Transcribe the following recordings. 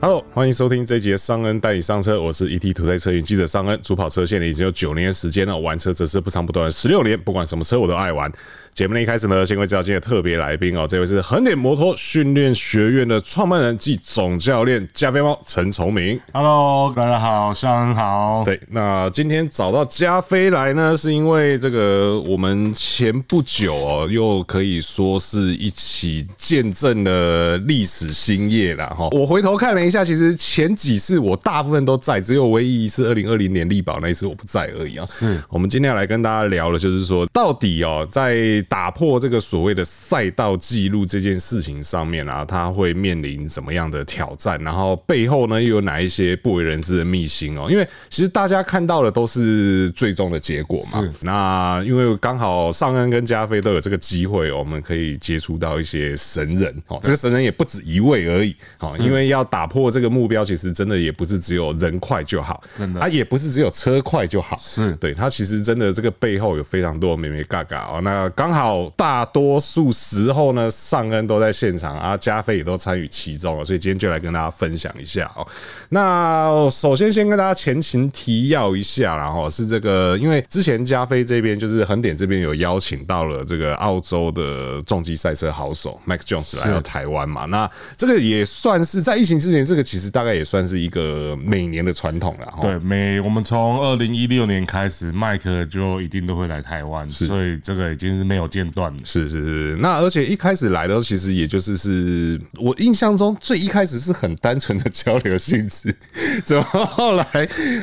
Hello，欢迎收听这一集的尚恩带你上车，我是 ETtoday 车云记者尚恩，主跑车线已经有九年的时间了，玩车则是不长不短十六年，不管什么车我都爱玩。节目的一开始呢，先会介绍今天的特别来宾哦，这位是横点摩托训练学院的创办人暨总教练加菲猫陈崇明。Hello，大家好，尚恩好。对，那今天找到加菲来呢，是因为这个我们前不久哦，又可以说是一起见证了历史新业了哈。我回头看了一下，其实前几次我大部分都在，只有唯一一次二零二零年力保那一次我不在而已啊。是我们今天要来跟大家聊的，就是说到底哦，在打破这个所谓的赛道记录这件事情上面啊，他会面临什么样的挑战？然后背后呢又有哪一些不为人知的秘辛哦？因为其实大家看到的都是最终的结果嘛。那因为刚好尚恩跟加菲都有这个机会，我们可以接触到一些神人哦。这个神人也不止一位而已哦，因为要打破这个目标，其实真的也不是只有人快就好，真的啊，也不是只有车快就好。是对，他其实真的这个背后有非常多美眉嘎嘎哦。那刚好。好，大多数时候呢，尚恩都在现场啊，加菲也都参与其中了，所以今天就来跟大家分享一下哦。那首先先跟大家前情提要一下，然后是这个，因为之前加菲这边就是横点这边有邀请到了这个澳洲的重机赛车好手 Max Jones 来到台湾嘛，那这个也算是在疫情之前，这个其实大概也算是一个每年的传统了。对，每我们从二零一六年开始，麦克就一定都会来台湾，所以这个已经是没有。间断是是是，那而且一开始来的时候，其实也就是是我印象中最一开始是很单纯的交流性质，怎么后来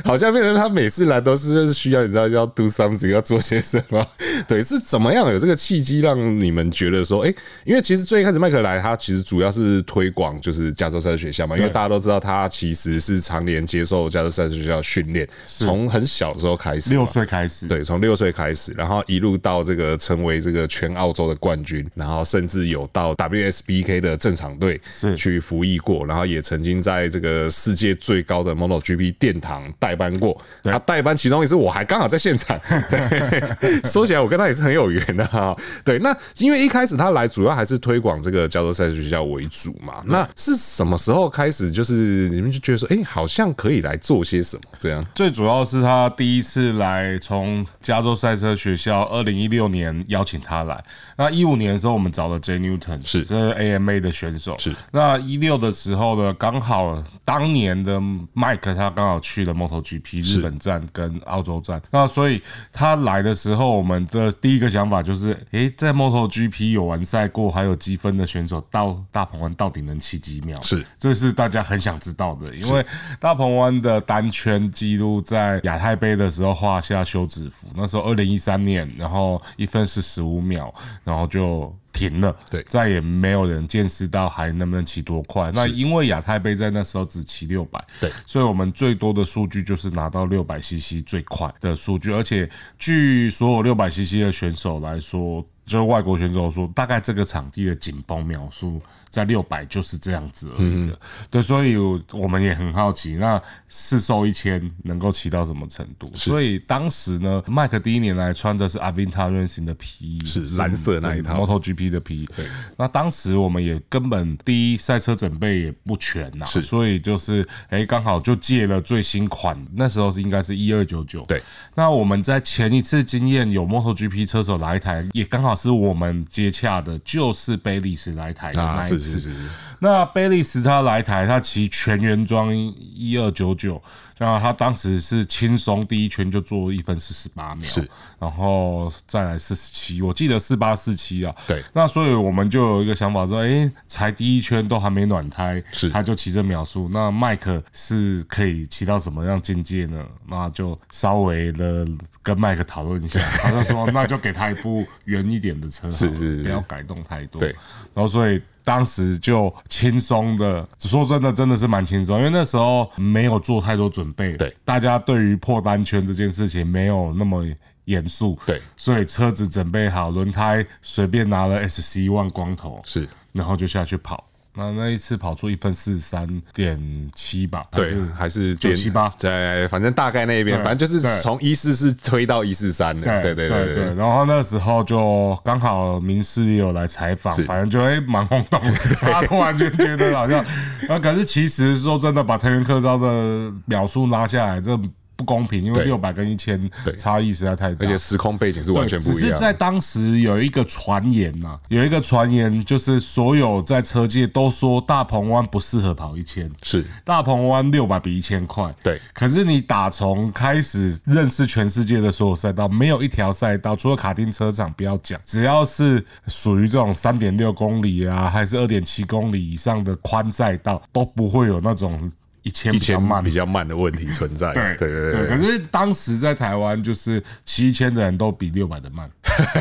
好像变成他每次来都是就是需要你知道要 do something 要做些什么？对，是怎么样有这个契机让你们觉得说，哎，因为其实最一开始麦克来，他其实主要是推广就是加州赛车学校嘛，因为大家都知道他其实是常年接受加州赛车学校训练，从很小的时候开始，六岁开始，对，从六岁开始，然后一路到这个成为这个。全澳洲的冠军，然后甚至有到 WSBK 的正常队是去服役过，然后也曾经在这个世界最高的 MotoGP 殿堂代班过。他代班其中一次我还刚好在现场，对，说起来我跟他也是很有缘的哈。对，那因为一开始他来主要还是推广这个加州赛车学校为主嘛。那是什么时候开始，就是你们就觉得说，哎，好像可以来做些什么这样？最主要是他第一次来，从加州赛车学校，二零一六年邀请。他来，那一五年的时候，我们找了 Jay Newton，是这是 AMA 的选手。是那一六的时候呢，刚好当年的 Mike 他刚好去了 MotoGP 日本站跟澳洲站，那所以他来的时候，我们的第一个想法就是，哎、欸，在 MotoGP 有完赛过还有积分的选手到大鹏湾到底能骑几秒？是，这是大家很想知道的，因为大鹏湾的单圈记录在亚太杯的时候画下休止符，那时候二零一三年，然后一分是十五。五秒，然后就停了。对，再也没有人见识到还能不能骑多快。那因为亚太杯在那时候只骑六百，对，所以我们最多的数据就是拿到六百 CC 最快的数据。而且据所有六百 CC 的选手来说，就是外国选手说，大概这个场地的紧绷秒数。在六百就是这样子而已的，对，所以我们也很好奇，那试售一千能够骑到什么程度？所以当时呢，麦克第一年来穿的是 Avinta Racing 的皮衣，是蓝色那一套 MotoGP 的皮衣。对，那当时我们也根本第一赛车准备也不全呐，是，所以就是哎，刚好就借了最新款，那时候是应该是一二九九。对，那我们在前一次经验有 MotoGP 车手来台，也刚好是我们接洽的，就是贝利斯来台的那一次。是是是是，那贝利斯他来台，他骑全原装一二九九，那他当时是轻松第一圈就做一分四十八秒，是，然后再来四十七，我记得四八四七啊，对，那所以我们就有一个想法说，哎、欸，才第一圈都还没暖胎，是，他就骑这秒数，那麦克是可以骑到什么样境界呢？那就稍微的跟麦克讨论一下，他就说，那就给他一部圆一点的车，是是，不要改动太多，对，然后所以。当时就轻松的，说真的，真的是蛮轻松，因为那时候没有做太多准备，对，大家对于破单圈这件事情没有那么严肃，对，所以车子准备好，轮胎随便拿了 SC One 光头，是，然后就下去跑。那那一次跑出一分四十三点七吧？对，还是九七八？对反正大概那边，反正就是从一四四推到一四三的。对对对对。然后那时候就刚好民视也有来采访，反正就会蛮轰动的。他突然间觉得好像，啊，可是其实说真的，把藤原克昭的秒数拉下来，这。不公平，因为六百跟一千差异实在太大，而且时空背景是完全不一样。只是在当时有一个传言呐，有一个传言就是所有在车界都说大鹏湾不适合跑一千，是大鹏湾六百比一千快。对，可是你打从开始认识全世界的所有赛道，没有一条赛道除了卡丁车场不要讲，只要是属于这种三点六公里啊，还是二点七公里以上的宽赛道，都不会有那种。一千比较慢，比较慢的问题存在。对对对对。可是当时在台湾，就是骑一千的人都比六百的慢。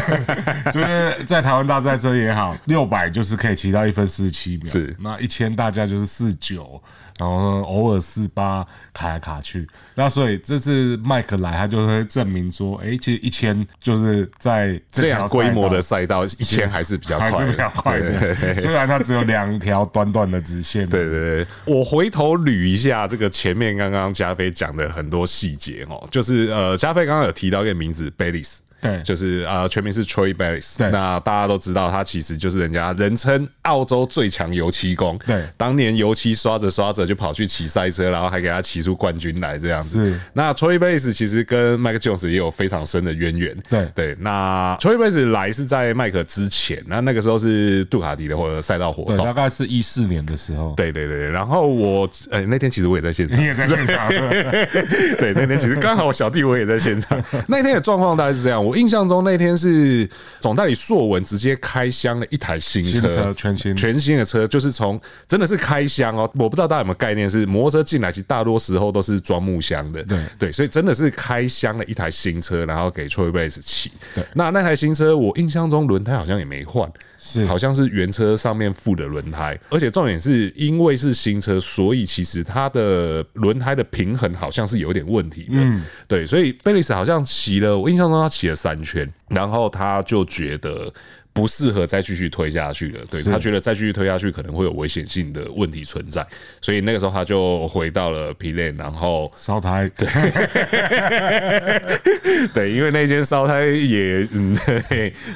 就是在台湾大赛车也好，六百就是可以骑到一分四十七秒。是。那一千大家就是四九，然后偶尔四八卡来卡去。那所以这次麦克来，他就会证明说，哎，其实一千就是在这样规模的赛道，一千还是比较快，还是比较快的。虽然它只有两条短短的直线。对对对。我回头捋一下这个前面刚刚加菲讲的很多细节哦，就是呃，加菲刚刚有提到一个名字，Bayliss。对，就是呃，全名是 Troy Barris。对。那大家都知道，他其实就是人家人称澳洲最强油漆工。对，当年油漆刷着刷着就跑去骑赛车，然后还给他骑出冠军来这样子。是。那 Troy Barris 其实跟 Mike Jones 也有非常深的渊源。对对。那 Troy Barris 来是在麦克之前，那那个时候是杜卡迪的或者赛道活动，大概是一四年的时候。对对对。然后我呃、欸、那天其实我也在现场，你也在现场。对，那天其实刚好我小弟我也在现场。那天的状况大概是这样，我印象中那天。是总代理硕文直接开箱了一台新车，新车全新全新的车，就是从真的是开箱哦，我不知道大家有没有概念，是摩托车进来其实大多时候都是装木箱的，对对，所以真的是开箱了一台新车，然后给 Troy Bayliss 骑。对，那那台新车我印象中轮胎好像也没换。是，好像是原车上面附的轮胎，而且重点是因为是新车，所以其实它的轮胎的平衡好像是有点问题的。嗯，对，所以贝利斯好像骑了，我印象中他骑了三圈，然后他就觉得。不适合再继续推下去了，对，他觉得再继续推下去可能会有危险性的问题存在，所以那个时候他就回到了 Pirelli，然后烧胎，对，对，因为那间烧胎也，嗯，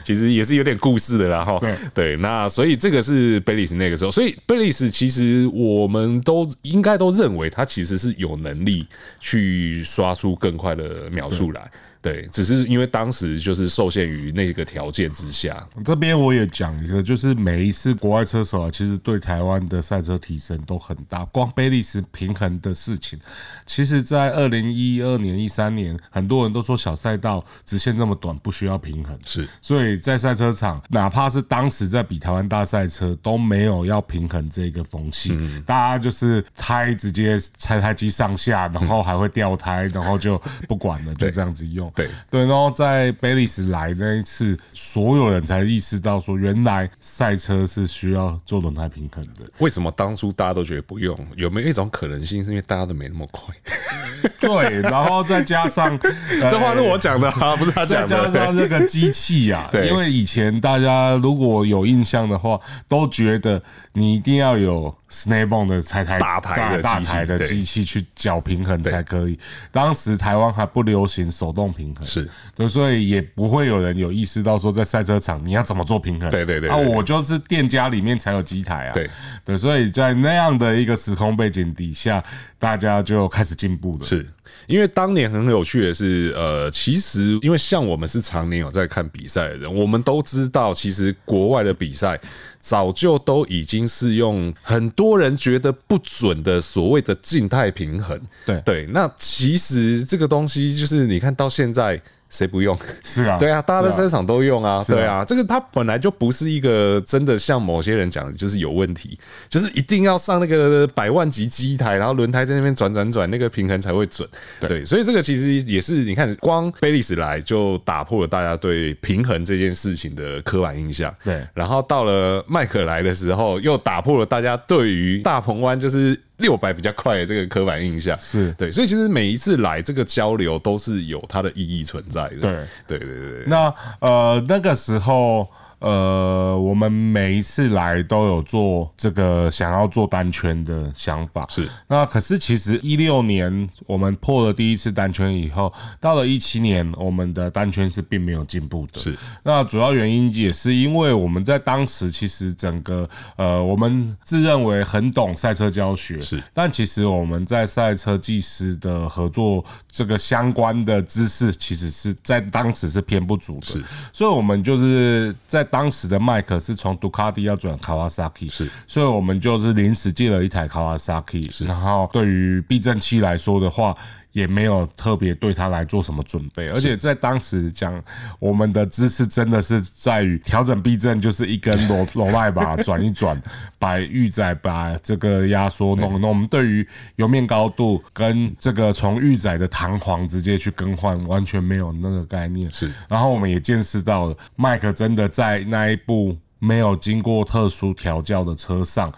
其实也是有点故事的，然后对，那所以这个是贝利斯那个时候，所以贝利斯其实我们都应该都认为他其实是有能力去刷出更快的秒数来。对，只是因为当时就是受限于那个条件之下。这边我也讲一个，就是每一次国外车手啊，其实对台湾的赛车提升都很大。光贝利斯平衡的事情，其实，在二零一二年、一三年，很多人都说小赛道直线这么短，不需要平衡。是，所以在赛车场，哪怕是当时在比台湾大赛车，都没有要平衡这个风气。嗯，大家就是胎直接拆胎机上下，然后还会掉胎，然后就不管了，就这样子用。对对，然后在贝利斯来那一次，所有人才意识到说，原来赛车是需要做轮胎平衡的。为什么当初大家都觉得不用？有没有一种可能性，是因为大家都没那么快？对，然后再加上 这话是我讲的啊，不是他讲的。再 加上这个机器啊，对，因为以前大家如果有印象的话，都觉得你一定要有。Snap-on 的拆台大台的大台的机器去搅平衡才可以。当时台湾还不流行手动平衡，是，对所以也不会有人有意识到说在赛车场你要怎么做平衡。对对对，啊，我就是店家里面才有机台啊。对对，所以在那样的一个时空背景底下，大家就开始进步了。是因为当年很有趣的是，呃，其实因为像我们是常年有在看比赛的人，我们都知道，其实国外的比赛。早就都已经是用很多人觉得不准的所谓的静态平衡，对对，那其实这个东西就是你看到现在。谁不用？是啊，对啊，大家在赛场都用啊，对啊，啊这个它本来就不是一个真的像某些人讲的，就是有问题，就是一定要上那个百万级机台，然后轮胎在那边转转转，那个平衡才会准。对，对，所以这个其实也是你看，光贝利斯来就打破了大家对平衡这件事情的刻板印象。对，然后到了迈克来的时候，又打破了大家对于大鹏湾就是。六百比较快的这个刻板印象是对，所以其实每一次来这个交流都是有它的意义存在的。对，对，对，对，对。那呃，那个时候呃，我们每一次来都有做这个想要做单圈的想法。是。那可是其实一六年我们破了第一次单圈以后，到了一七年，我们的单圈是并没有进步的。是。那主要原因也是因为我们在当时其实整个呃，我们自认为很懂赛车教学。是。但其实我们在赛车技师的合作这个相关的知识，其实是在当时是偏不足的。是。所以我们就是在当时的麦克是从杜卡迪要转卡瓦萨基，是。所以我们就是临时借了一台卡瓦萨基，是。然后对于避震器来说的话。也没有特别对他来做什么准备，而且在当时讲，我们的知识真的是在于调整避震，就是一根 螺螺赖把转一转，把预载把这个压缩弄弄。我们对于油面高度跟这个从预载的弹簧直接去更换，完全没有那个概念。是，然后我们也见识到了，麦克真的在那一部没有经过特殊调教的车上，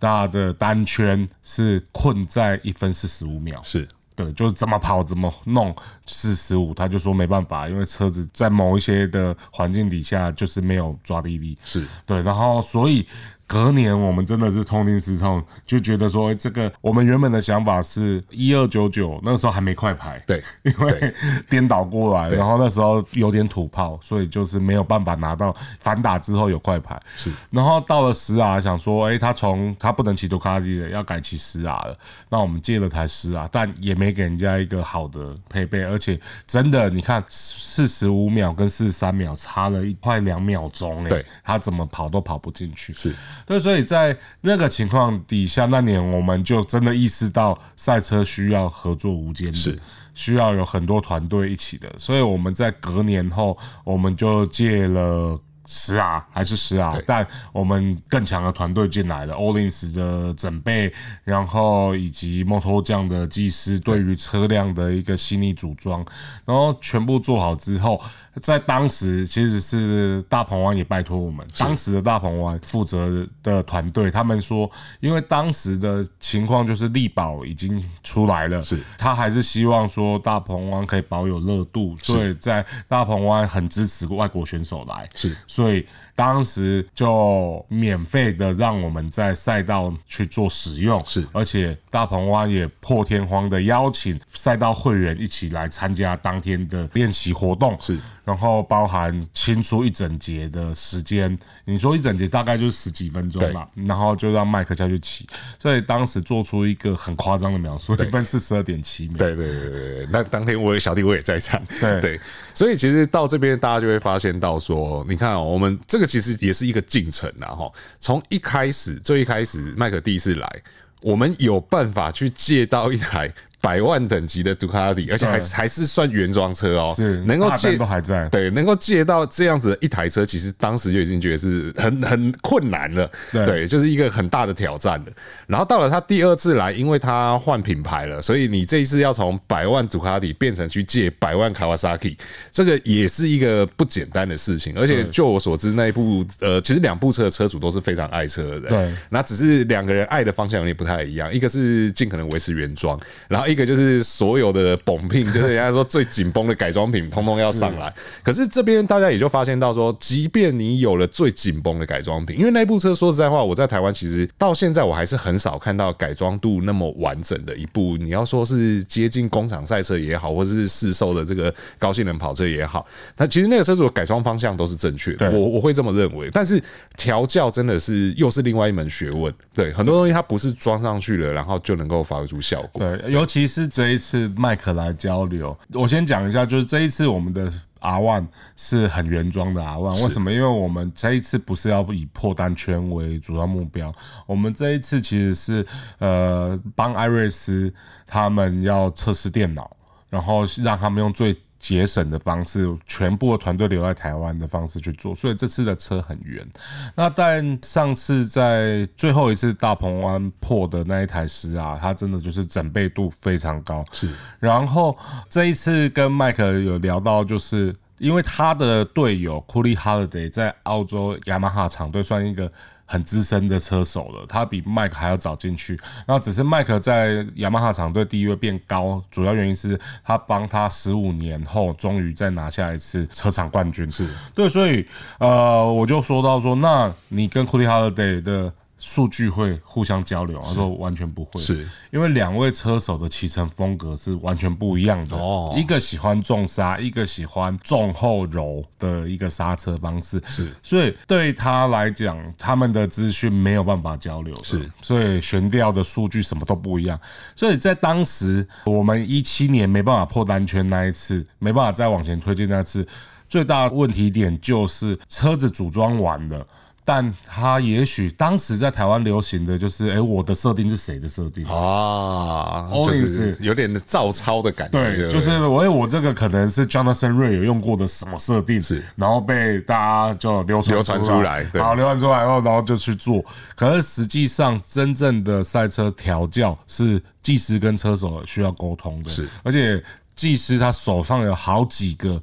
他的单圈是困在一分四十五秒。是。对，就是怎么跑怎么弄四十五，他就说没办法，因为车子在某一些的环境底下就是没有抓地力，是对，然后所以。隔年我们真的是痛定思痛，就觉得说这个我们原本的想法是一二九九，那个时候还没快排，对，因为颠倒过来，然后那时候有点土炮，所以就是没有办法拿到反打之后有快排，是，然后到了十 R 想说，哎，他从他不能骑杜卡迪的，要改骑十 R 了，那我们借了台十 R，但也没给人家一个好的配备，而且真的你看四十五秒跟四十三秒差了一快两秒钟，哎，对，他怎么跑都跑不进去，是。对，所以在那个情况底下，那年我们就真的意识到赛车需要合作无间的，是需要有很多团队一起的。所以我们在隔年后，我们就借了十啊还是十啊但我们更强的团队进来了，Öhlins 的整备，然后以及 Motojunk 的技师对于车辆的一个细腻组装，然后全部做好之后。在当时，其实是大鹏湾也拜托我们。当时的大鹏湾负责的团队，他们说，因为当时的情况就是力保已经出来了，是，他还是希望说大鹏湾可以保有热度，所以在大鹏湾很支持外国选手来，是，所以。当时就免费的让我们在赛道去做使用，是，而且大鹏湾也破天荒的邀请赛道会员一起来参加当天的练习活动，是，然后包含清出一整节的时间，你说一整节大概就是十几分钟吧，然后就让麦克下去骑，所以当时做出一个很夸张的描述，一分四十二点七秒，对对对对，那当天我有小弟我也在场，对对，所以其实到这边大家就会发现到说，你看哦，我们这个。其实也是一个进程啊，哈！从一开始，最一开始，麦克第一次来，我们有办法去借到一台。百万等级的杜卡迪，而且还还是算原装车哦，是能够借都还在，对，能够借到这样子的一台车，其实当时就已经觉得是很很困难了，对，就是一个很大的挑战了。然后到了他第二次来，因为他换品牌了，所以你这一次要从百万杜卡迪变成去借百万卡瓦萨基，这个也是一个不简单的事情。而且就我所知，那一部呃，其实两部车的车主都是非常爱车的，对，那只是两个人爱的方向有点不太一样，一个是尽可能维持原装，然后一。一个就是所有的绑拼，就是人家说最紧绷的改装品，通通要上来。可是这边大家也就发现到说，即便你有了最紧绷的改装品，因为那部车说实在话，我在台湾其实到现在我还是很少看到改装度那么完整的一部。你要说是接近工厂赛车也好，或者是市售的这个高性能跑车也好，那其实那个车主的改装方向都是正确的。我我会这么认为。但是调教真的是又是另外一门学问。对，很多东西它不是装上去了，然后就能够发挥出效果。对，尤其。其实这一次麦克来交流，我先讲一下，就是这一次我们的 R1 是很原装的 R1，为什么？因为我们这一次不是要以破单圈为主要目标，我们这一次其实是呃帮艾瑞斯他们要测试电脑，然后让他们用最。节省的方式，全部的团队留在台湾的方式去做，所以这次的车很圆。那但上次在最后一次大鹏湾破的那一台十啊，它真的就是整备度非常高。是，然后这一次跟麦克有聊到，就是因为他的队友库利哈勒德在澳洲雅马哈厂队算一个很资深的车手了，他比麦克还要早进去。然后只是麦克在雅马哈厂队地位变高，主要原因是他帮他十五年后终于再拿下一次车厂冠军。是对，所以呃，我就说到说，那你跟 Cody Holiday 的。数据会互相交流，他说完全不会，是因为两位车手的骑乘风格是完全不一样的。哦，一个喜欢重刹，一个喜欢重后柔的一个刹车方式。是，所以对他来讲，他们的资讯没有办法交流。是，所以悬吊的数据什么都不一样。所以在当时，我们一七年没办法破单圈那一次，没办法再往前推进那次，最大的问题点就是车子组装完了。但他也许当时在台湾流行的就是，哎、欸，我的设定是谁的设定啊？就是有点照抄的感觉。对，对就是我，我这个可能是 Jonathan Ray 有用过的什么设定，是，然后被大家就流传流传出来，好，流传出来后，然后就去做。可是实际上，真正的赛车调教是技师跟车手需要沟通的，是，而且技师他手上有好几个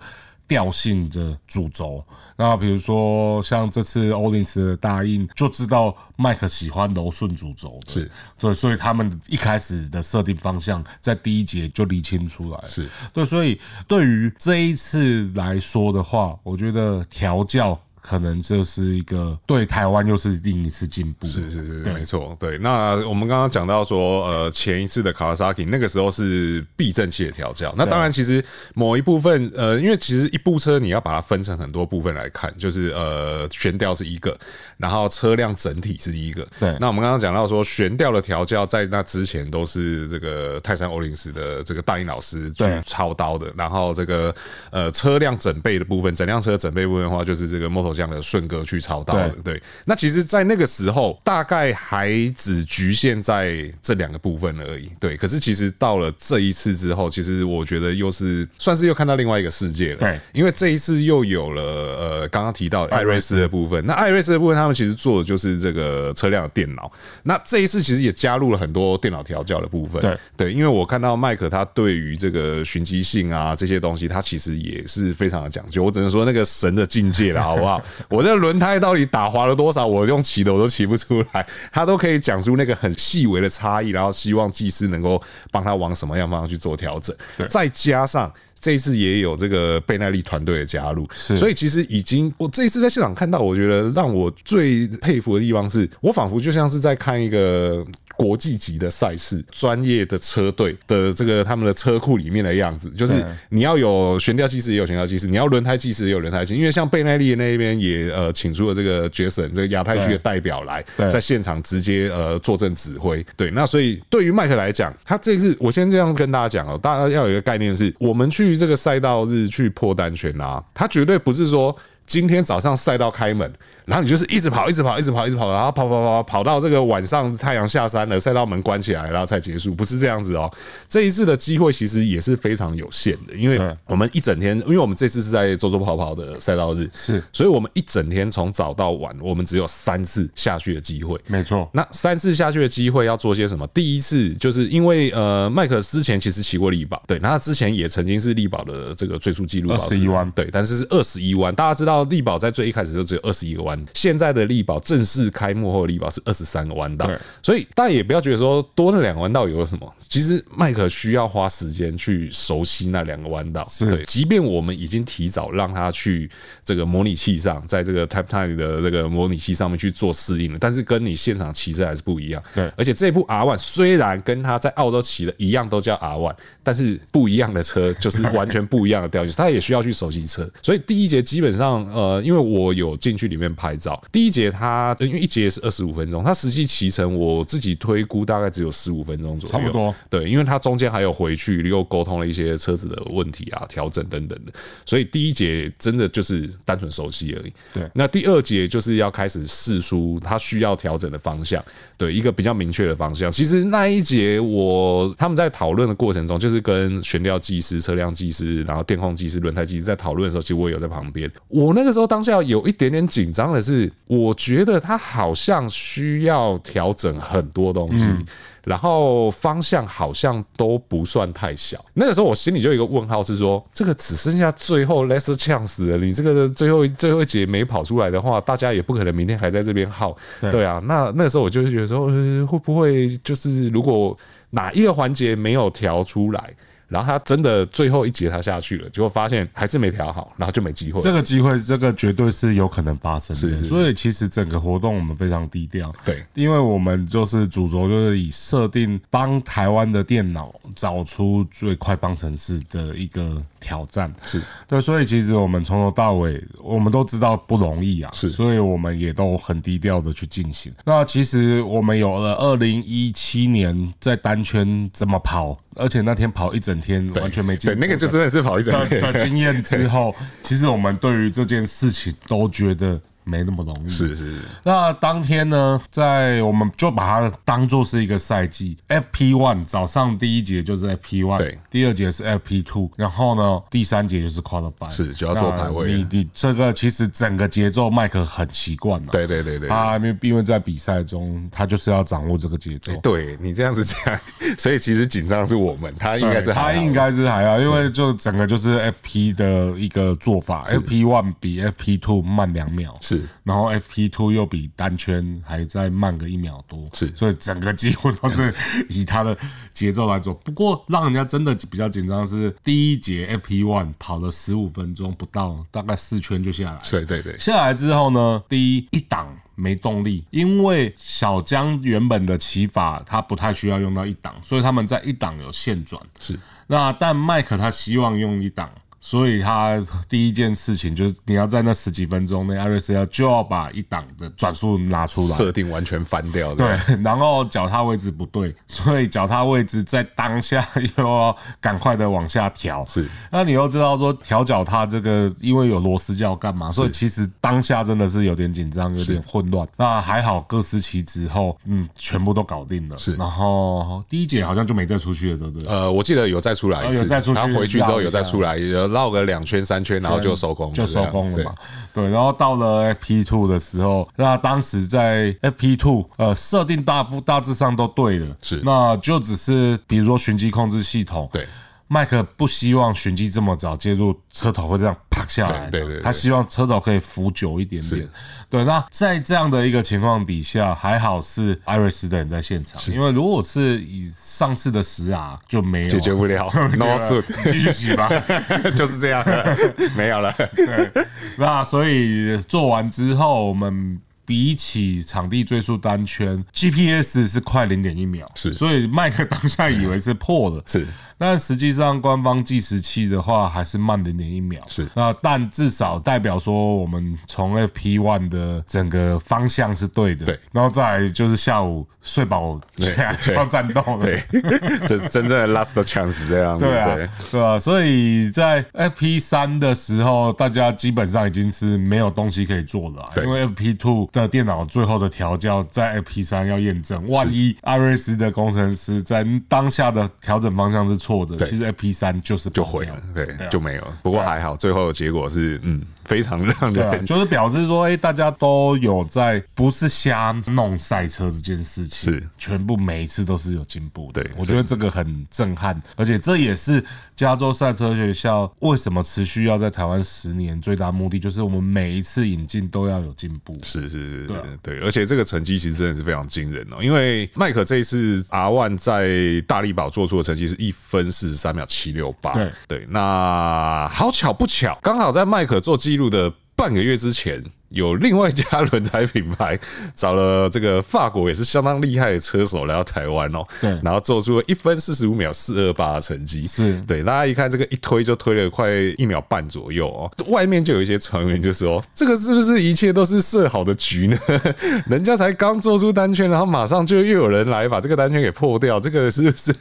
调性的主轴。那比如说像这次欧林斯的大印就知道麦克喜欢柔顺主轴的，是。对，所以他们一开始的设定方向在第一节就理清出来，是。对，所以对于这一次来说的话，我觉得调教。可能就是一个对台湾又是另一次进步。是是是，没错。对，那我们刚刚讲到说，呃，前一次的 Kawasaki 那个时候是避震器的调教。那当然，其实某一部分，呃，因为其实一部车你要把它分成很多部分来看，就是呃，悬吊是一个，然后车辆整体是一个。对。那我们刚刚讲到说，悬吊的调教在那之前都是这个泰山欧林斯的这个大英老师去操刀的。然后这个呃，车辆整备的部分，整辆车整备部分的话，就是这个 Moto 这样的顺哥去操刀的，对。那其实，在那个时候，大概还只局限在这两个部分而已，对。可是，其实到了这一次之后，其实我觉得又是算是又看到另外一个世界了，对。因为这一次又有了呃，刚刚提到艾瑞斯的部分。那艾瑞斯的部分，他们其实做的就是这个车辆的电脑。那这一次其实也加入了很多电脑调教的部分，对对。因为我看到麦克他对于这个寻迹性啊这些东西，他其实也是非常的讲究。我只能说那个神的境界了，好不好？我。我这轮胎到底打滑了多少？我用骑的我都骑不出来，他都可以讲出那个很细微的差异，然后希望技师能够帮他往什么样方向去做调整。再加上这一次也有这个贝耐力团队的加入，所以其实已经我这一次在现场看到，我觉得让我最佩服的地方是，我仿佛就像是在看一个。国际级的赛事，专业的车队的这个他们的车库里面的样子，就是你要有悬吊技师也有悬吊技师，你要轮胎技师也有轮胎技师，因为像贝耐力那边也呃请出了这个 Jason 这个亚太区的代表来在现场直接呃坐镇指挥。对，那所以对于麦克来讲，他这次我先这样跟大家讲哦，大家要有一个概念是，我们去这个赛道日去破单圈啊，他绝对不是说。今天早上赛道开门，然后你就是一直跑，一直跑，一直跑，一直跑，然后跑跑跑跑到这个晚上太阳下山了，赛道门关起来，然后才结束，不是这样子哦。这一次的机会其实也是非常有限的，因为我们一整天，因为我们这次是在周周跑跑的赛道日，是，所以我们一整天从早到晚，我们只有三次下去的机会。没错，那三次下去的机会要做些什么？第一次就是因为呃，麦克之前其实骑过力宝，对，那他之前也曾经是力宝的这个最速记录，二十一弯，对，但是是二十一弯，大家知道。力宝在最一开始就只有二十一个弯，现在的力宝正式开幕后的力宝是二十三个弯道，所以大家也不要觉得说多那两个弯道有什么，其实麦克需要花时间去熟悉那两个弯道，对，即便我们已经提早让他去这个模拟器上，在这个 Type Time 的这个模拟器上面去做适应了，但是跟你现场骑车还是不一样，对，而且这部 R One 虽然跟他在澳洲骑的一样，都叫 R One，但是不一样的车就是完全不一样的调性，他也需要去熟悉车，所以第一节基本上。呃，因为我有进去里面拍照，第一节他因为一节是二十五分钟，他实际骑乘我自己推估大概只有十五分钟左右，差不多。对，因为他中间还有回去又沟通了一些车子的问题啊、调整等等的，所以第一节真的就是单纯熟悉而已。对，那第二节就是要开始试出他需要调整的方向，对，一个比较明确的方向。其实那一节我他们在讨论的过程中，就是跟悬吊技师、车辆技师、然后电控技师、轮胎技师在讨论的时候，其实我也有在旁边，我那个时候当下有一点点紧张的是，我觉得他好像需要调整很多东西。嗯然后方向好像都不算太小，那个时候我心里就有一个问号，是说这个只剩下最后 last chance 了，你这个最后最后一节没跑出来的话，大家也不可能明天还在这边耗。对，对啊，那那个时候我就觉得说，呃，会不会就是如果哪一个环节没有调出来？然后他真的最后一节他下去了，结果发现还是没调好，然后就没机会。这个机会，这个绝对是有可能发生的。是，是，所以其实整个活动我们非常低调。对，因为我们就是主轴就是以设定帮台湾的电脑找出最快方程式的一个挑战。是对，所以其实我们从头到尾我们都知道不容易啊。是，所以我们也都很低调的去进行。那其实我们有了二零一七年在单圈怎么跑。而且那天跑一整天，完全没经验。对，那个就真的是跑一整天的经验之后，其实我们对于这件事情都觉得。没那么容易。是是是。那当天呢，在我们就把它当做是一个赛季。FP One 早上第一节就是 FP One，对。第二节是 FP Two，然后呢，第三节就是 Qualify。是，就要做排位。你你这个其实整个节奏，麦克很习惯了。对对对对。他因为因为在比赛中，他就是要掌握这个节奏。对你这样子讲，所以其实紧张是我们，他应该是他应该是还要，因为就整个就是 FP 的一个做法，FP One 比 FP Two 慢两秒。是。然后 FP Two 又比单圈还再慢个一秒多，是，所以整个几乎都是 以他的节奏来走。不过让人家真的比较紧张是第一节 FP One 跑了十五分钟不到，大概四圈就下来。对对对，下来之后呢，第一一档没动力，因为小江原本的骑法他不太需要用到一档，所以他们在一档有线转。是，那但麦克他希望用一档。所以他第一件事情就是你要在那十几分钟内，艾瑞斯要就要把一档的转速拿出来，设定完全翻掉。对，然后脚踏位置不对，所以脚踏位置在当下又要赶快的往下调。是，那你又知道说调脚踏这个，因为有螺丝要干嘛？所以其实当下真的是有点紧张，有点混乱。那还好各司其职后，嗯，全部都搞定了。是，然后第一节好像就没再出去了，对不对？呃，我记得有再出来一次，有再出去，他回去之后有再出来。绕个两圈三圈，然后就收工，就收工了嘛。对，然后到了 FP Two 的时候，那当时在 FP Two，呃，设定大部大致上都对了，是，那就只是比如说循迹控制系统，对。麦克不希望寻迹这么早介入，车头会这样啪下来。对对，对，他希望车头可以扶久一点点。对，那在这样的一个情况底下，还好是艾瑞斯的人在现场，因为如果是以上次的十啊就没有解决不了，no suit，继续洗吧，就是这样，没有了。对，那所以做完之后，我们。比起场地追溯单圈，GPS 是快零点一秒，是，所以麦克当下以为是破了，是，但实际上官方计时器的话还是慢零点一秒，是，那但至少代表说我们从 FP One 的整个方向是对的，对，然后再来就是下午睡饱，对，就要战斗了，对，这是真正的 last chance 这样，对啊，对。啊，所以在 FP 三的时候，大家基本上已经是没有东西可以做了，因为 FP Two。的电脑最后的调教在 FP 三要验证，万一艾瑞斯的工程师在当下的调整方向是错的，其实 FP 三就是就毁了，对，就没有。不过还好，最后的结果是嗯，非常让人就是表示说，哎，大家都有在不是瞎弄赛车这件事情，是全部每一次都是有进步的。对，我觉得这个很震撼，而且这也是加州赛车学校为什么持续要在台湾十年最大目的，就是我们每一次引进都要有进步。是是。对对，而且这个成绩其实真的是非常惊人哦，因为麦克这一次 R1 在大力宝做出的成绩是一分四十三秒七六八，对对，那好巧不巧，刚好在麦克做记录的半个月之前。有另外一家轮胎品牌找了这个法国也是相当厉害的车手来到台湾哦，对，然后做出了一分四十五秒四二八的成绩，是对，大家一看这个一推就推了快一秒半左右哦，外面就有一些传闻就说这个是不是一切都是设好的局呢？人家才刚做出单圈，然后马上就又有人来把这个单圈给破掉，这个是不是？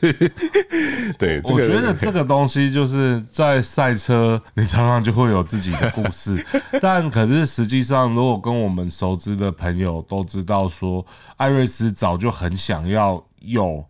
对，我觉得这个东西就是在赛车，你常常就会有自己的故事，但可是实际上。如果跟我们熟知的朋友都知道说，艾瑞斯早就很想要有，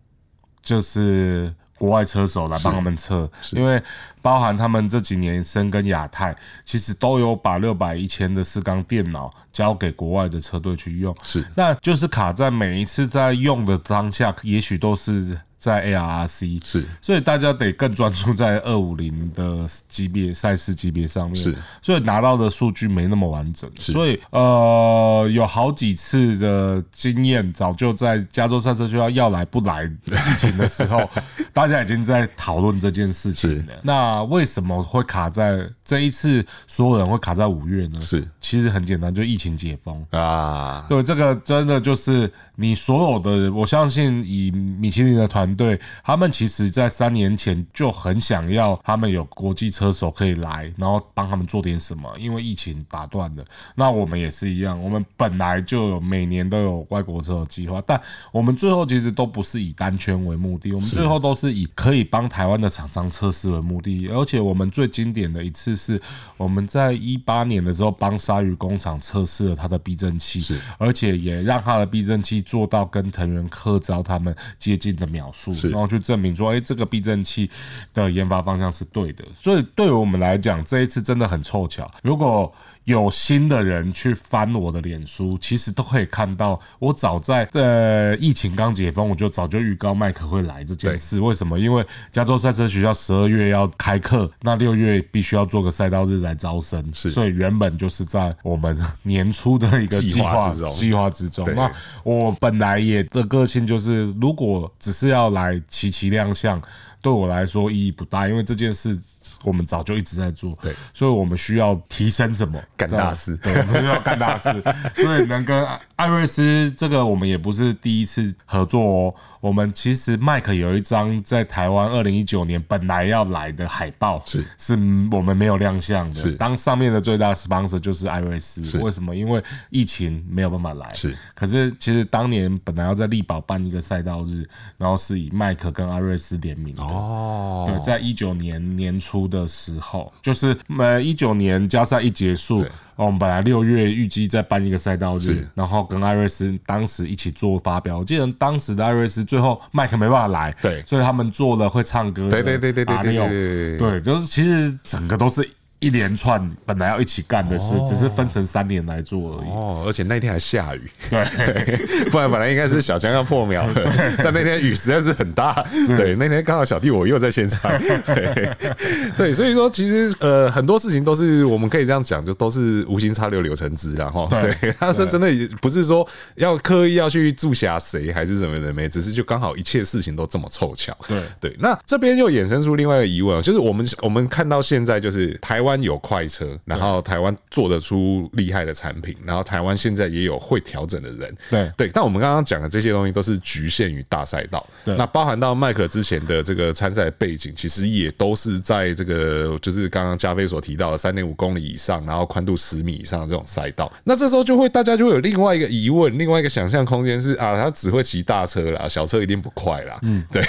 就是国外车手来帮他们测，因为包含他们这几年深耕亚太，其实都有把六百一千的四缸电脑交给国外的车队去用。是，那就是卡在每一次在用的当下，也许都是。在 ARRC 是，所以大家得更专注在二五零的级别赛事级别上面，是，所以拿到的数据没那么完整，是，所以呃有好几次的经验，早就在加州赛车就要要来不来疫情的时候，大家已经在讨论这件事情了。那为什么会卡在这一次，所有人会卡在五月呢？是，其实很简单，就疫情解封啊，对，这个真的就是。你所有的，我相信以米其林的团队，他们其实在三年前就很想要，他们有国际车手可以来，然后帮他们做点什么。因为疫情打断了，那我们也是一样，我们本来就有每年都有外国车手计划，但我们最后其实都不是以单圈为目的，我们最后都是以可以帮台湾的厂商测试为目的。而且我们最经典的一次是我们在一八年的时候帮鲨鱼工厂测试了它的避震器，是，而且也让它的避震器。做到跟藤原克昭他们接近的秒数，然后去证明说，哎，这个避震器的研发方向是对的。所以对于我们来讲，这一次真的很凑巧。如果有心的人去翻我的脸书，其实都可以看到，我早在呃疫情刚解封，我就早就预告麦可会来这件事。为什么？因为加州赛车学校十二月要开课，那六月必须要做个赛道日来招生，是，所以原本就是在我们年初的一个计划计划之中。那我本来也的个性就是，如果只是要来骑骑亮相，对我来说意义不大，因为这件事。我们早就一直在做，对，所以我们需要提升什么？干大事，对，我们需要干大事，所以能跟艾瑞斯这个，我们也不是第一次合作哦。我们其实麦克有一张在台湾二零一九年本来要来的海报，是是我们没有亮相的。是当上面的最大 sponsor 就是艾瑞斯，为什么？因为疫情没有办法来。是，可是其实当年本来要在力宝办一个赛道日，然后是以麦克跟艾瑞斯联名的。哦，对，在一九年年初的时候，就是呃一九年加赛一结束。我们本来六月预计再办一个赛道日，然后跟艾瑞斯当时一起做发表。我记得当时的艾瑞斯最后麦克没办法来，对，所以他们做了会唱歌的，对对对对对对对，对，就是其实整个都是。一连串本来要一起干的事，只是分成三年来做而已。哦，而且那天还下雨，对，不然本来应该是小强要破苗的，但那天雨实在是很大。对，那天刚好小弟我又在现场。对，对，所以说其实呃很多事情都是我们可以这样讲，就都是无心插柳柳成枝然后对，他说真的不是说要刻意要去注下谁还是什么的没，只是就刚好一切事情都这么凑巧。对对，那这边又衍生出另外一个疑问，就是我们我们看到现在就是台湾。台湾有快车，然后台湾做得出厉害的产品，然后台湾现在也有会调整的人，对对。但我们刚刚讲的这些东西都是局限于大赛道，对。那包含到麦克之前的这个参赛背景，其实也都是在这个就是刚刚加菲所提到的三点五公里以上，然后宽度十米以上的这种赛道。那这时候就会大家就会有另外一个疑问，另外一个想象空间是啊，他只会骑大车啦，小车一定不快啦。嗯，对。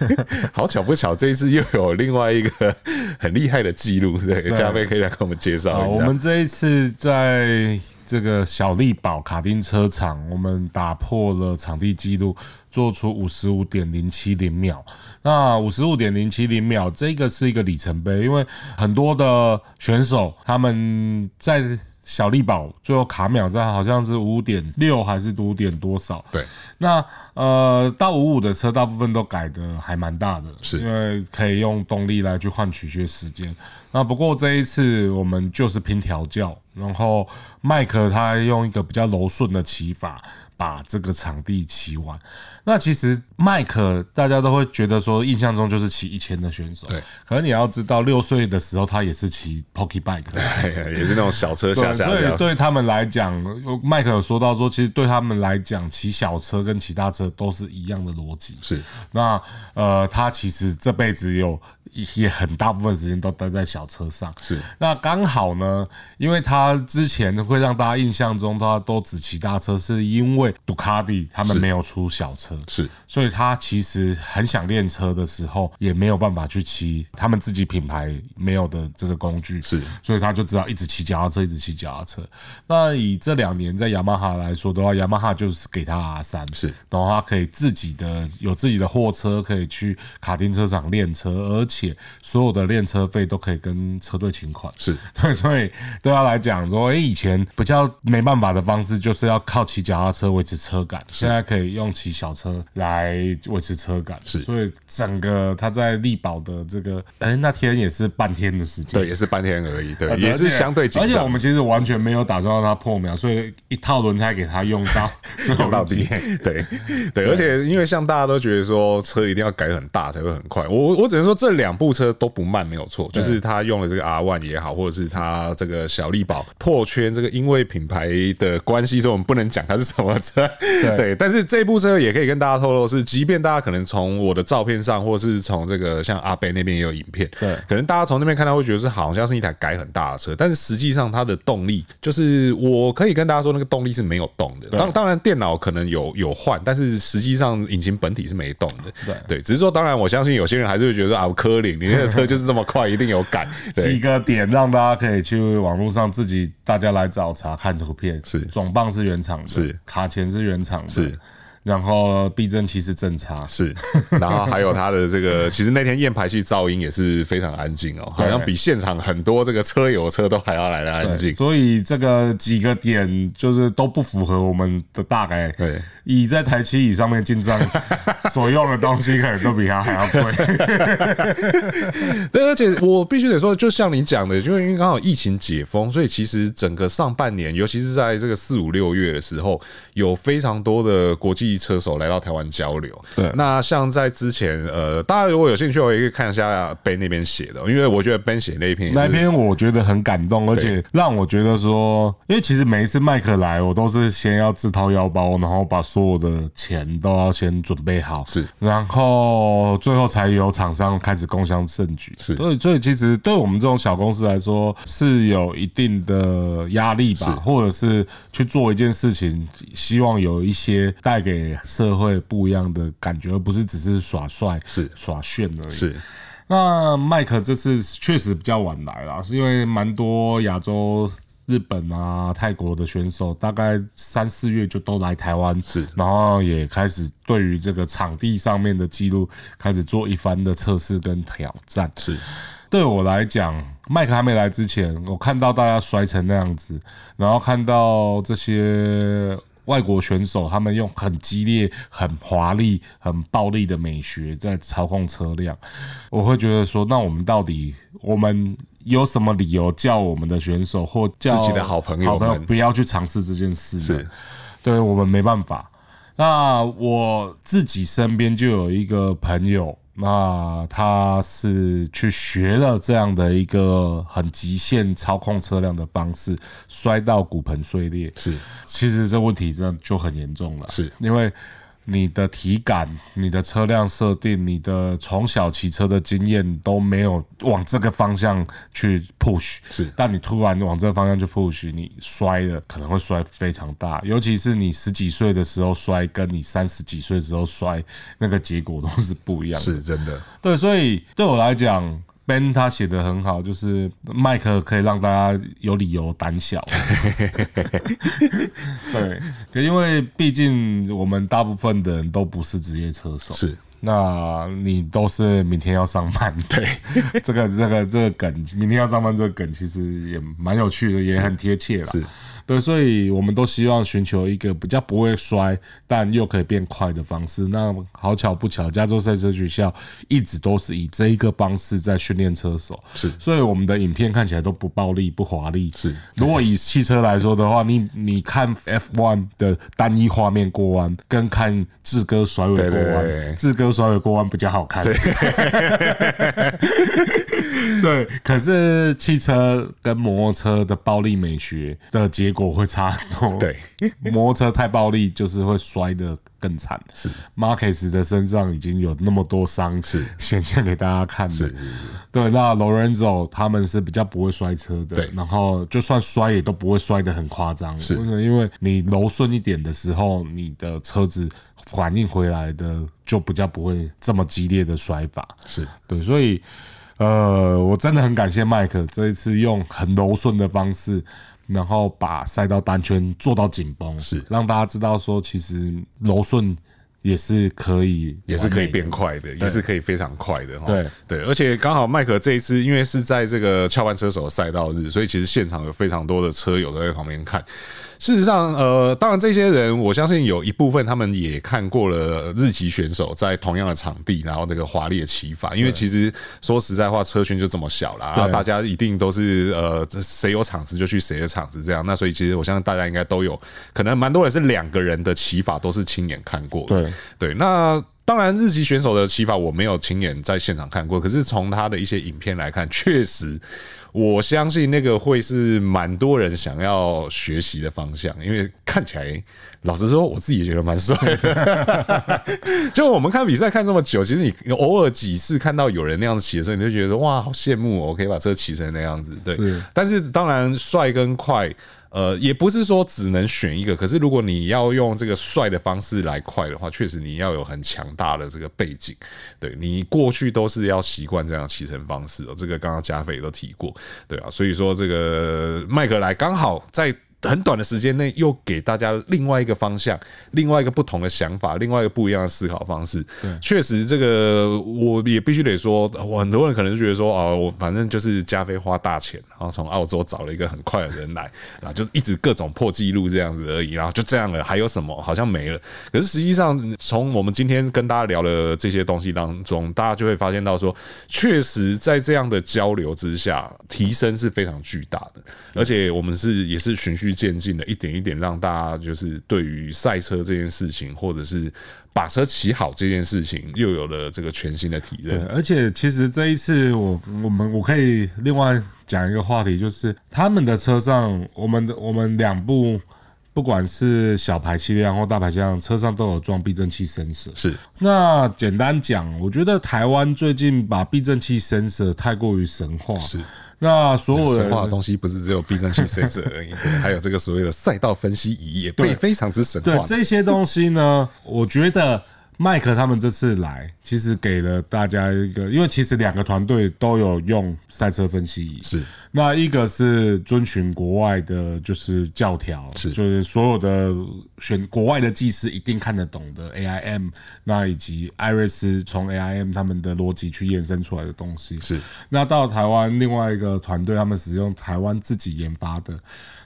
好巧不巧，这一次又有另外一个很厉害的记录，对。加菲可以来给我们介绍一下。我们这一次在这个小丽宝卡丁车场，我们打破了场地记录，做出五十五点零七零秒。那五十五点零七零秒，这个是一个里程碑，因为很多的选手他们在。小力宝最后卡秒站好像是五点六还是五点多少？对，那呃到五五的车大部分都改的还蛮大的，是因为可以用动力来去换取一些时间。那不过这一次我们就是拼调教，然后麦克他用一个比较柔顺的骑法。把这个场地骑完，那其实麦克大家都会觉得说，印象中就是骑一千的选手。对，可是你要知道，六岁的时候他也是骑 Pocky Bike，对，也是那种小车下下。所以对他们来讲，麦克有说到说，其实对他们来讲，骑小车跟骑大车都是一样的逻辑。是，那呃，他其实这辈子有。也很大部分时间都待在小车上，是那刚好呢，因为他之前会让大家印象中他都只骑大车，是因为杜卡迪他们没有出小车，是，所以他其实很想练车的时候，也没有办法去骑他们自己品牌没有的这个工具，是，所以他就知道一直骑脚踏车，一直骑脚踏车。那以这两年在雅马哈来说的话，雅马哈就是给他 R 三，是，然后他可以自己的有自己的货车，可以去卡丁车场练车，而且所有的练车费都可以跟车队请款，是。对，所以对他来讲说，哎，以前比较没办法的方式就是要靠骑脚踏车维持车感，现在可以用骑小车来维持车感，是，所以整个他在力宝的这个，哎，那天也是半天的时间，对，也是半天而已，对，也是相对紧张，而且我们其实完全没有打算让他破秒，所以一套轮胎给他用到 用到底，对对，而且因为像大家都觉得说车一定要改很大才会很快，我我只能说这两部车都不慢，没有错，就是他用了这个 R One 也好，或者是他这个小力宝破圈这个，因为品牌的关系，所以我们不能讲它是什么车，对，但是这部车也可以跟大家透露是，即便大家可能从我的照片上，或是从这个像阿贝那边也有影片，对，可能大家从那边看到会觉得是好像是一台改很大的车，但是实际上它的动力就是我可以跟大家说那个动力是没有动的，当当然电脑可能有有换，但是实际上引擎本体是没动的，对。对，只是说当然我相信有些人还是会觉得啊，科林你那个车就是这么快，一定有改 几个点让大家可以去网络上自己大家来找查看图片，是。总棒是原厂的，是。卡钳是原厂的，是。然后避震器是正差，是，然后还有它的这个，其实那天验排气噪音也是非常安静哦，好像比现场很多这个车友车都还要来的安静。所以这个几个点就是都不符合我们的大概。对，以在台七乙上面进账 所用的东西，可能都比他还要贵。对，而且我必须得说，就像你讲的，因为因为刚好疫情解封，所以其实整个上半年，尤其是在这个四五六月的时候，有非常多的国际。车手来到台湾交流，对，那像在之前，呃，大家如果有兴趣，我也可以看一下 Ben 那边写的，因为我觉得 Ben 写那一篇，那篇我觉得很感动，而且让我觉得说，因为其实每一次麦克来，我都是先要自掏腰包，然后把所有的钱都要先准备好，是，然后最后才有厂商开始共享盛举，是，所以所以其实对我们这种小公司来说是有一定的压力吧，或者是去做一件事情，希望有一些带给。社会不一样的感觉，而不是只是耍帅、是。耍炫而已。是，那麦克这次确实比较晚来啦，是因为蛮多亚洲、日本啊、泰国的选手，大概三四月就都来台湾，是，然后也开始对于这个场地上面的记录开始做一番的测试跟挑战。是，对我来讲，麦克还没来之前，我看到大家摔成那样子，然后看到这些。外国选手他们用很激烈、很华丽、很暴力的美学在操控车辆，我会觉得说，那我们到底我们有什么理由叫我们的选手或叫自己的好朋友们不要去尝试这件事？是，对我们没办法。那我自己身边就有一个朋友。那他是去学了这样的一个很极限操控车辆的方式，摔到骨盆碎裂。是，其实这问题真的就很严重了。是，因为。你的体感、你的车辆设定、你的从小骑车的经验都没有往这个方向去 push，是，但你突然往这个方向去 push，你摔了可能会摔非常大，尤其是你十几岁的时候摔，跟你三十几岁的时候摔，那个结果都是不一样的。是真的，对，所以对我来讲。Ben 他写的很好，就是麦克可以让大家有理由胆小。对，因为毕竟我们大部分的人都不是职业车手，是，那你都是明天要上班，对，这个这个这个梗，明天要上班这个梗其实也蛮有趣的，也很贴切了。是。对，所以我们都希望寻求一个比较不会摔，但又可以变快的方式。那好巧不巧，加州赛车学校一直都是以这一个方式在训练车手。是，所以我们的影片看起来都不暴力、不华丽。是，如果以汽车来说的话，你你看 F1 的单一画面过弯，跟看志哥甩尾过弯，志哥甩尾过弯比较好看。对，可是汽车跟摩托车的暴力美学的结果会差很多。对，摩托车太暴力就是会摔得更惨。是 Marquez 的身上已经有那么多伤是显现给大家看的。是是是。对，那 Lorenzo 他们是比较不会摔车的，对，然后就算摔也都不会摔得很夸张。是，因为你柔顺一点的时候，你的车子反应回来的就比较不会这么激烈的摔法。是对，所以。呃，我真的很感谢麦克这一次用很柔顺的方式，然后把赛道单圈做到紧绷，是让大家知道说，其实柔顺也是可以，也是可以变快的，也是可以非常快的。对对，而且刚好麦克这一次，因为是在这个翘班车手赛道日，所以其实现场有非常多的车友都在旁边看。事实上，呃，当然，这些人我相信有一部分他们也看过了日籍选手在同样的场地，然后那个华丽的骑法。因为其实说实在话，车圈就这么小啦，然后大家一定都是呃，谁有场子就去谁的场子这样。那所以其实我相信大家应该都有可能蛮多人是两个人的骑法都是亲眼看过的。对对，那当然日籍选手的骑法我没有亲眼在现场看过，可是从他的一些影片来看，确实。我相信那个会是蛮多人想要学习的方向，因为看起来，老实说，我自己也觉得蛮帅。就我们看比赛看这么久，其实你偶尔几次看到有人那样子骑的时候，你就觉得哇，好羡慕哦，我可以把车骑成那样子。对，但是当然帅跟快。呃，也不是说只能选一个，可是如果你要用这个帅的方式来快的话，确实你要有很强大的这个背景，对，你过去都是要习惯这样骑乘方式哦。这个刚刚加菲也都提过，对啊，所以说这个麦克莱刚好在。很短的时间内，又给大家另外一个方向，另外一个不同的想法，另外一个不一样的思考方式。确实，这个我也必须得说，我很多人可能就觉得说，哦，我反正就是加菲花大钱，然后从澳洲找了一个很快的人来，然后就一直各种破纪录这样子而已，然后就这样了，还有什么？好像没了。可是实际上，从我们今天跟大家聊的这些东西当中，大家就会发现到说，确实在这样的交流之下，提升是非常巨大的，而且我们是也是循序渐进的，一点一点让大家就是对于赛车这件事情，或者是把车骑好这件事情，又有了这个全新的体验。对，而且其实这一次我我们我可以另外讲一个话题，就是他们的车上，我们的我们两部不管是小排气量或大排气量，车上都有装避震器 sensor。是，那简单讲，我觉得台湾最近把避震器 sensor 太过于神话。是。那所有神话的东西不是只有避震器 sensor 而已，还有这个所谓的赛道分析仪也被非常之神话。对这些东西呢，我觉得。麦克他们这次来，其实给了大家一个，因为其实两个团队都有用赛车分析仪，是。那一个是遵循国外的，就是教条，是。就是所有的选国外的技师一定看得懂的 AIM，那以及艾瑞斯从 AIM 他们的逻辑去衍生出来的东西，是。那到台湾另外一个团队他们使用台湾自己研发的，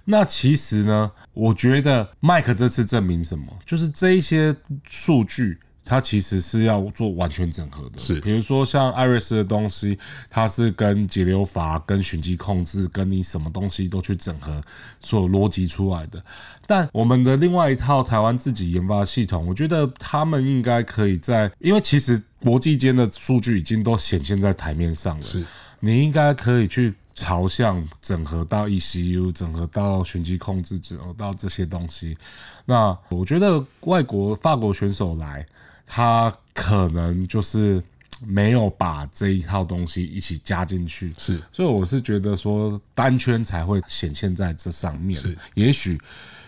那其实呢，我觉得麦克这次证明什么，就是这一些数据。它其实是要做完全整合的，是，比如说像艾瑞斯的东西，它是跟节流阀、跟循迹控制、跟你什么东西都去整合，所有逻辑出来的。但我们的另外一套台湾自己研发的系统，我觉得他们应该可以在，因为其实国际间的数据已经都显现在台面上了，是，你应该可以去朝向整合到 ECU，整合到循迹控制，整合到这些东西。那我觉得外国法国选手来。他可能就是没有把这一套东西一起加进去，是，所以我是觉得说单圈才会显现在这上面。是，也许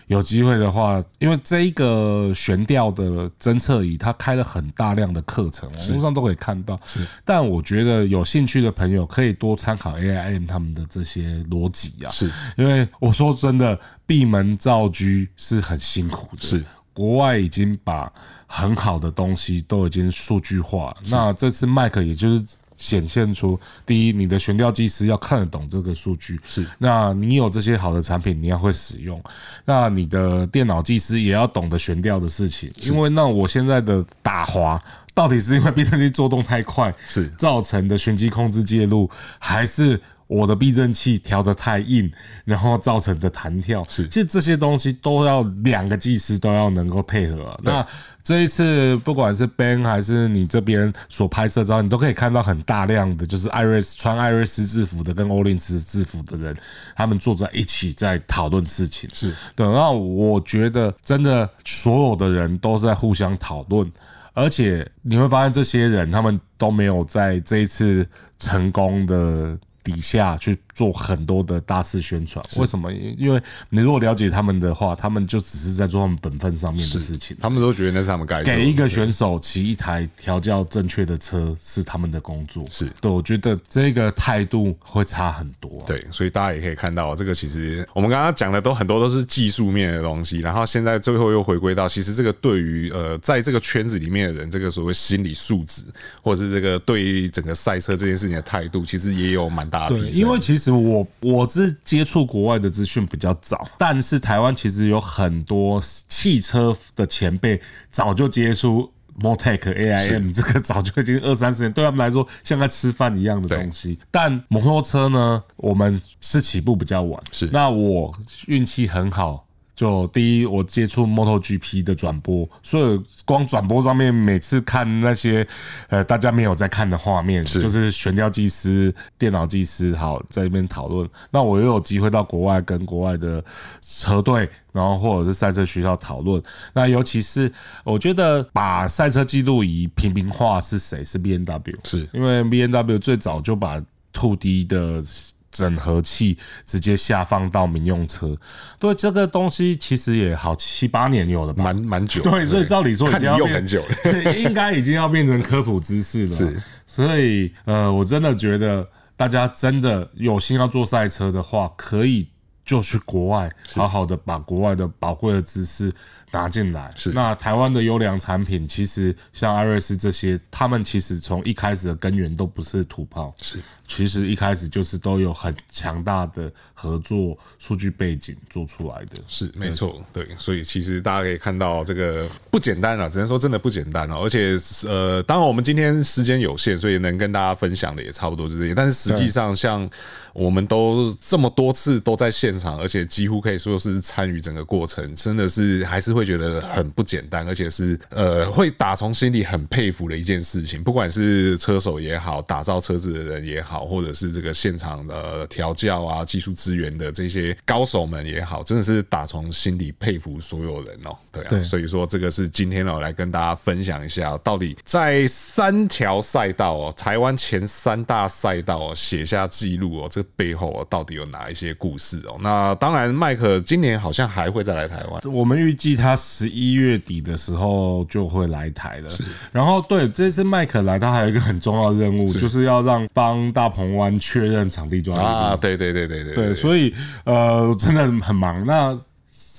有机会的话，因为这一个悬吊的侦测仪，它开了很大量的课程，网络上都可以看到。是，但我觉得有兴趣的朋友可以多参考 AIM 他们的这些逻辑啊。是，因为我说真的，闭门造车是很辛苦的。是，国外已经把。很好的东西都已经数据化，那这次麦克也就是显现出，第一，你的悬吊技师要看得懂这个数据，是，那你有这些好的产品，你要会使用，那你的电脑技师也要懂得悬吊的事情，因为那我现在的打滑到底是因为避震器作动太快是。造成的循迹控制介入，还是？我的避震器调的太硬，然后造成的弹跳。是，其实这些东西都要两个技师都要能够配合。那这一次，不管是 Ben 还是你这边所拍摄照，你都可以看到很大量的，就是艾瑞斯穿艾瑞斯制服的跟欧林斯制服的人，他们坐在一起在讨论事情。是，对。那我觉得，真的所有的人都在互相讨论，而且你会发现，这些人他们都没有在这一次成功的底下去。做很多的大肆宣传，为什么？因为你如果了解他们的话，他们就只是在做他们本分上面的事情。他们都觉得那是他们该做。给一个选手骑一台调教正确的车是他们的工作。是对，我觉得这个态度会差很多。对，所以大家也可以看到，这个其实我们刚刚讲的都很多都是技术面的东西，然后现在最后又回归到，其实这个对于呃，在这个圈子里面的人，这个所谓心理素质，或者是这个对于整个赛车这件事情的态度，其实也有蛮大的提升。因为其实我我。我是接触国外的资讯比较早，但是台湾其实有很多汽车的前辈早就接触 Motec AIM，这个早就已经二三十年，对他们来说像在吃饭一样的东西。但摩托车呢，我们是起步比较晚，是那我运气很好。就第一，我接触 MotoGP 的转播，所以光转播上面每次看那些呃大家没有在看的画面，是就是悬吊技师、电脑技师好在那边讨论。那我又有机会到国外跟国外的车队，然后或者是赛车学校讨论。那尤其是我觉得把赛车记录仪平民化是谁？是 B N W，是因为 B N W 最早就把 Two D 的。整合器直接下放到民用车，对这个东西其实也好七八年有了吧，蛮蛮久。对，所以照理说已经要用很久了，应该已经要变成科普知识了。是，所以呃，我真的觉得大家真的有心要做赛车的话，可以就去国外，好好的把国外的宝贵的知识拿进来。是，那台湾的优良产品，其实像艾瑞斯这些，他们其实从一开始的根源都不是土炮。是。其实一开始就是都有很强大的合作数据背景做出来的，是没错，对，所以其实大家可以看到这个不简单了，只能说真的不简单了。而且呃，当然我们今天时间有限，所以能跟大家分享的也差不多就这些。但是实际上，像我们都这么多次都在现场，而且几乎可以说是参与整个过程，真的是还是会觉得很不简单，而且是呃会打从心里很佩服的一件事情。不管是车手也好，打造车子的人也好。或者是这个现场的调教啊、技术资源的这些高手们也好，真的是打从心底佩服所有人哦。对啊，所以说这个是今天呢，来跟大家分享一下，到底在三条赛道哦，台湾前三大赛道哦，写下记录哦，这背后哦，到底有哪一些故事哦？那当然，麦克今年好像还会再来台湾，我们预计他十一月底的时候就会来台了。是，然后对这次麦克来，他还有一个很重要的任务，就是要让帮大鹏湾确认场地专利啊。对对对对对对，所以呃，真的很忙。那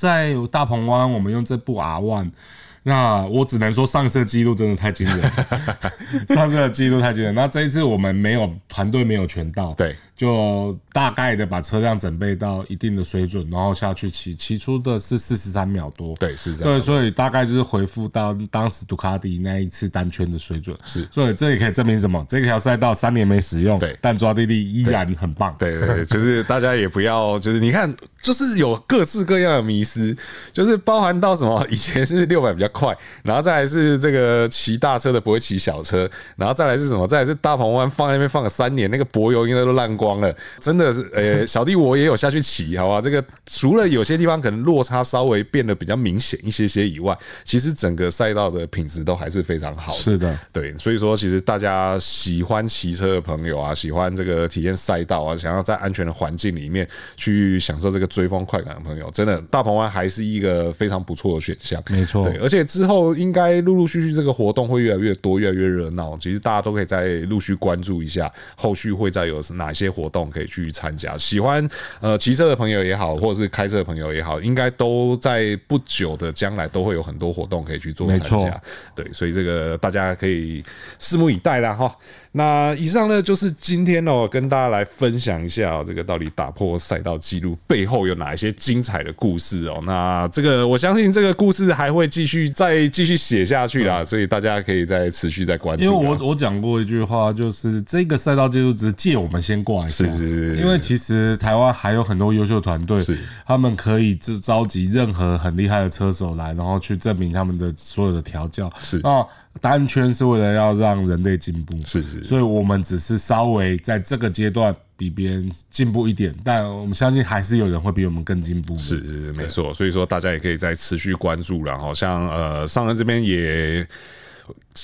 在大鹏湾，我们用这部 R1，那我只能说上次的记录真的太惊人，上次的记录太惊人。那这一次我们没有团队没有全到，对。就大概的把车辆准备到一定的水准，然后下去骑，骑出的是四十三秒多。对，是这样。对，所以大概就是回复到当时杜卡迪那一次单圈的水准。是，所以这也可以证明什么？这条赛道三年没使用，对，但抓地力依然很棒。对对对，就是大家也不要，就是你看，就是有各式各样的迷思，就是包含到什么？以前是六百比较快，然后再来是这个骑大车的不会骑小车，然后再来是什么？再来是大鹏湾放在那边放了三年，那个柏油应该都烂光。了，真的是，呃，小弟我也有下去骑，好吧？这个除了有些地方可能落差稍微变得比较明显一些些以外，其实整个赛道的品质都还是非常好的。是的，对，所以说其实大家喜欢骑车的朋友啊，喜欢这个体验赛道啊，想要在安全的环境里面去享受这个追风快感的朋友，真的大鹏湾还是一个非常不错的选项。没错，对，而且之后应该陆陆续续这个活动会越来越多，越来越热闹。其实大家都可以再陆续关注一下，后续会再有哪些活动可以去参加。喜欢呃骑车的朋友也好，或者是开车的朋友也好，应该都在不久的将来都会有很多活动可以去做参加。对，所以这个大家可以拭目以待啦哈。那以上呢就是今天哦跟大家来分享一下这个到底打破赛道记录背后有哪一些精彩的故事哦。那这个我相信这个故事还会继续再继续写下去啦，所以大家可以再持续再关注。因为我我讲过一句话，就是这个赛道记录只是借我们先挂一下，是是是。因为其实台湾还有很多优秀团队，是他们可以召召集任何很厉害的车手来，然后去证明他们的所有的调教是啊。单圈是为了要让人类进步，是是，所以我们只是稍微在这个阶段比别人进步一点，但我们相信还是有人会比我们更进步。是是是，没错。所以说大家也可以再持续关注，然后像呃上恩这边也。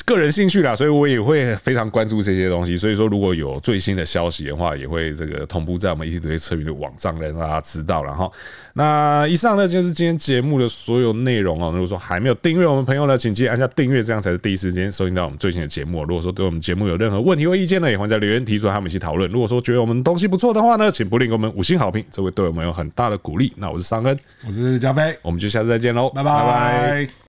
个人兴趣啦，所以我也会非常关注这些东西。所以说，如果有最新的消息的话，也会这个同步在我们 ETtoday 车云的网站让大家知道。然后，那以上呢就是今天节目的所有内容哦。如果说还没有订阅我们朋友呢，请记得按下订阅，这样才是第一时间收听到我们最新的节目。如果说对我们节目有任何问题或意见呢，也欢迎在留言提出，和我们一起讨论。如果说觉得我们东西不错的话呢，请不吝给我们五星好评，这会对我们有很大的鼓励。那我是尚恩，我是加菲，我们就下次再见喽。拜拜。